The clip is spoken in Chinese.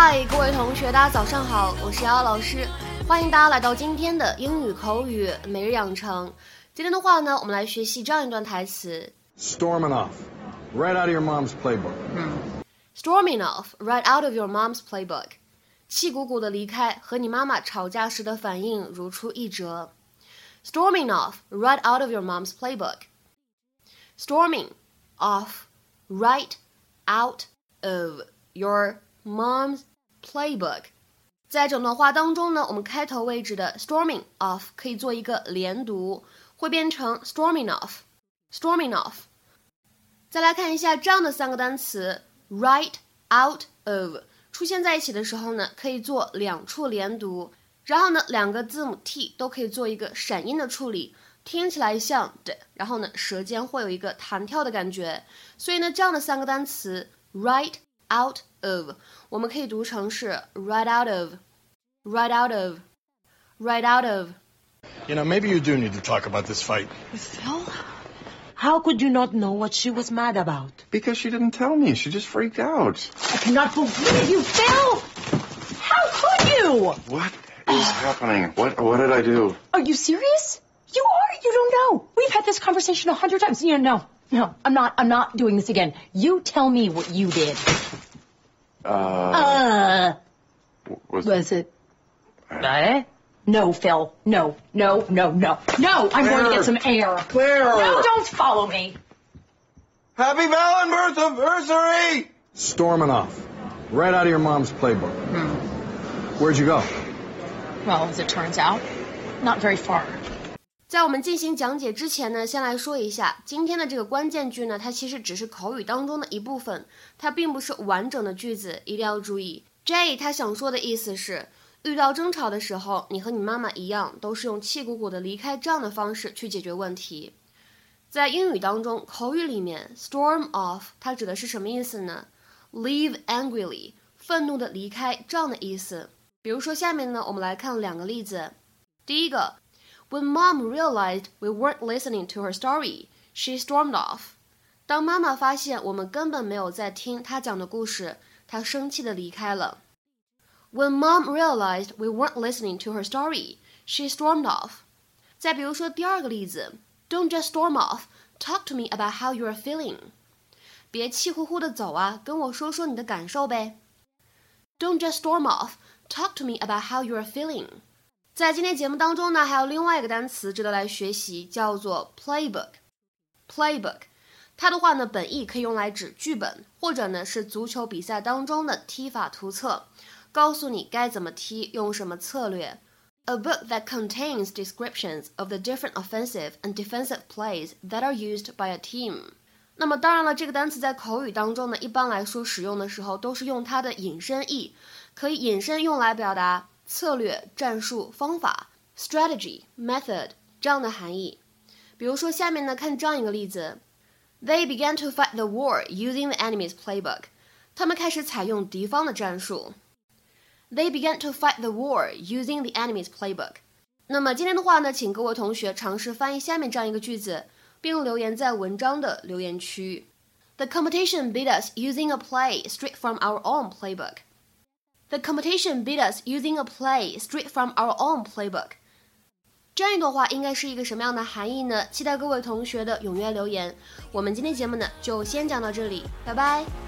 嗨，各位同学，大家早上好，我是瑶瑶老师，欢迎大家来到今天的英语口语每日养成。今天的话呢，我们来学习这样一段台词：Storming off, right out of your mom's playbook. Storming off, right out of your mom's playbook. 气鼓鼓的离开，和你妈妈吵架时的反应如出一辙。Storming off, right out of your mom's playbook. Storming off, right out of your mom's playbook。在整段话当中呢，我们开头位置的 storming off 可以做一个连读，会变成 storming off，storming off。再来看一下这样的三个单词，right out of 出现在一起的时候呢，可以做两处连读，然后呢，两个字母 t 都可以做一个闪音的处理，听起来像的，然后呢，舌尖会有一个弹跳的感觉，所以呢，这样的三个单词 right。out of，我们可以读成是 right out of，right out of，right out of。You know, maybe you do need to talk about this fight. Phil? How could you not know what she was mad about? Because she didn't tell me. She just freaked out. I cannot believe you, Phil! How could you? What is happening? What what did I do? Are you serious? You are? You don't know. We've had this conversation a hundred times. You know, no, no, I'm not. I'm not doing this again. You tell me what you did. Uh. Uh. Was, Was it? Uh, no, Phil. No, no, no, no, no. I'm going to get some air. Claire! No, don't follow me. Happy Valentine's anniversary! Storming off, right out of your mom's playbook. Where'd you go? Well, as it turns out, not very far. 在我们进行讲解之前呢，先来说一下今天的这个关键句呢，它其实只是口语当中的一部分，它并不是完整的句子，一定要注意。J 他想说的意思是，遇到争吵的时候，你和你妈妈一样，都是用气鼓鼓的离开这样的方式去解决问题。在英语当中，口语里面，storm off 它指的是什么意思呢？Leave angrily，愤怒的离开这样的意思。比如说下面呢，我们来看两个例子。第一个。When mom realized we weren't listening to her story, she stormed off. 当妈妈发现我们根本没有在听她讲的故事，她生气的离开了。When mom realized we weren't listening to her story, she stormed off. 再比如说第二个例子，Don't just storm off. Talk to me about how you are feeling. 别气呼呼的走啊，跟我说说你的感受呗。Don't just storm off. Talk to me about how you are feeling. 在今天节目当中呢，还有另外一个单词值得来学习，叫做 playbook。playbook，它的话呢，本意可以用来指剧本，或者呢是足球比赛当中的踢法图册，告诉你该怎么踢，用什么策略。A book that contains descriptions of the different offensive and defensive plays that are used by a team。那么当然了，这个单词在口语当中呢，一般来说使用的时候都是用它的引申义，可以引申用来表达。策略、战术、方法 （strategy, method） 这样的含义。比如说，下面呢看这样一个例子：They began to fight the war using the enemy's playbook。他们开始采用敌方的战术。They began to fight the war using the enemy's playbook。那么今天的话呢，请各位同学尝试翻译下面这样一个句子，并留言在文章的留言区。The competition beat us using a play straight from our own playbook. The competition beat us using a play straight from our own playbook。这样一段话应该是一个什么样的含义呢？期待各位同学的踊跃留言。我们今天节目呢就先讲到这里，拜拜。